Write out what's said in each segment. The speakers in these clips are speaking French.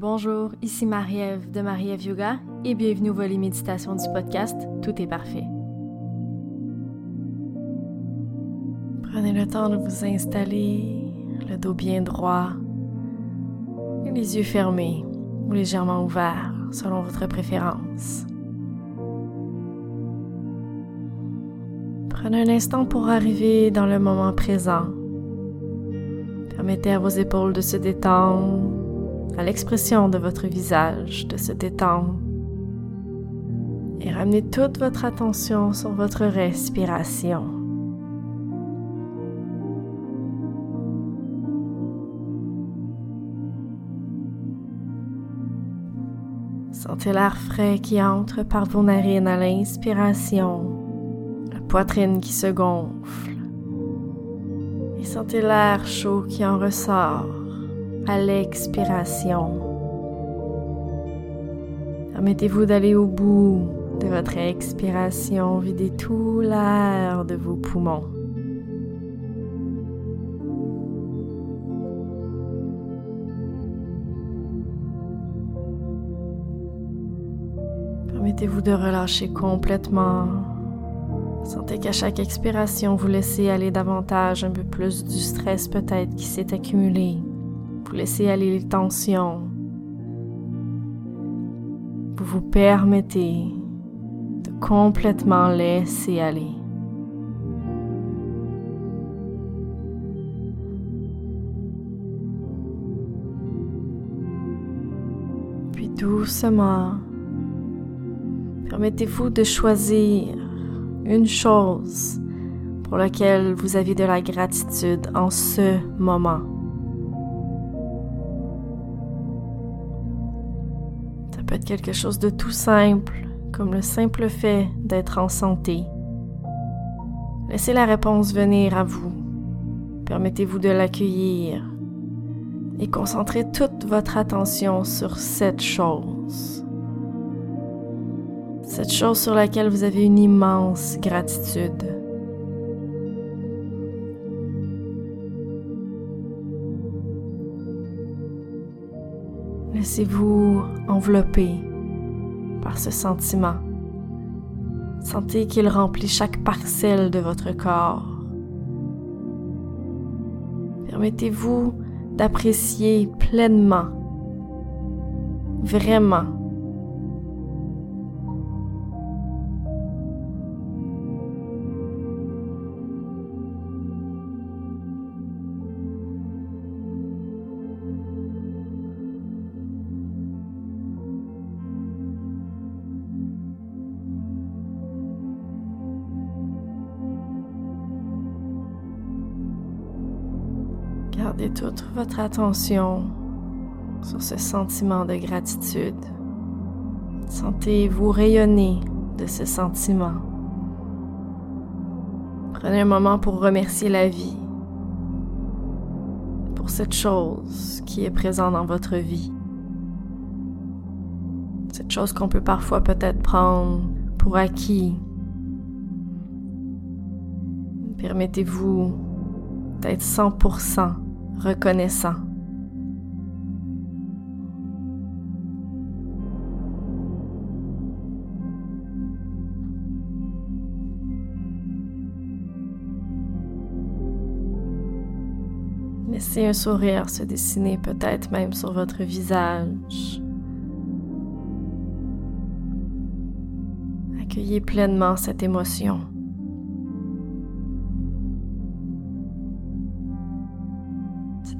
Bonjour, ici Marie-Ève de Marie-Ève Yoga et bienvenue au volet méditation du podcast Tout est parfait. Prenez le temps de vous installer, le dos bien droit et les yeux fermés ou légèrement ouverts selon votre préférence. Prenez un instant pour arriver dans le moment présent. Permettez à vos épaules de se détendre à l'expression de votre visage de se détendre et ramenez toute votre attention sur votre respiration. Sentez l'air frais qui entre par vos narines à l'inspiration, la poitrine qui se gonfle, et sentez l'air chaud qui en ressort à l'expiration. Permettez-vous d'aller au bout de votre expiration, videz tout l'air de vos poumons. Permettez-vous de relâcher complètement. Sentez qu'à chaque expiration, vous laissez aller davantage un peu plus du stress peut-être qui s'est accumulé. Vous laissez aller les tensions. Vous vous permettez de complètement laisser aller. Puis doucement, permettez-vous de choisir une chose pour laquelle vous avez de la gratitude en ce moment. Peut être quelque chose de tout simple, comme le simple fait d'être en santé. Laissez la réponse venir à vous. Permettez-vous de l'accueillir et concentrez toute votre attention sur cette chose. Cette chose sur laquelle vous avez une immense gratitude. Laissez-vous envelopper par ce sentiment. Sentez qu'il remplit chaque parcelle de votre corps. Permettez-vous d'apprécier pleinement, vraiment, Gardez toute votre attention sur ce sentiment de gratitude. Sentez-vous rayonner de ce sentiment. Prenez un moment pour remercier la vie pour cette chose qui est présente dans votre vie. Cette chose qu'on peut parfois peut-être prendre pour acquis. Permettez-vous d'être 100% reconnaissant. Laissez un sourire se dessiner peut-être même sur votre visage. Accueillez pleinement cette émotion.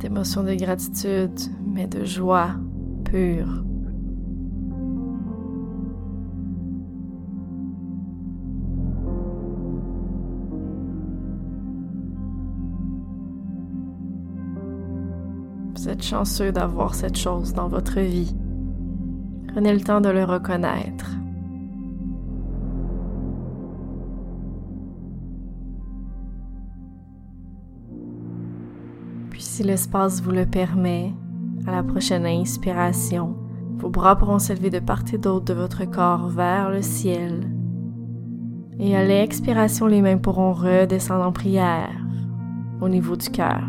Émotion de gratitude, mais de joie pure. Vous êtes chanceux d'avoir cette chose dans votre vie. Prenez le temps de le reconnaître. Si l'espace vous le permet, à la prochaine inspiration, vos bras pourront s'élever de part et d'autre de votre corps vers le ciel. Et à l'expiration, les mains pourront redescendre en prière au niveau du cœur.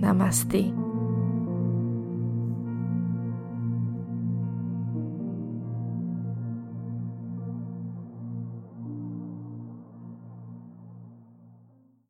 Namasté.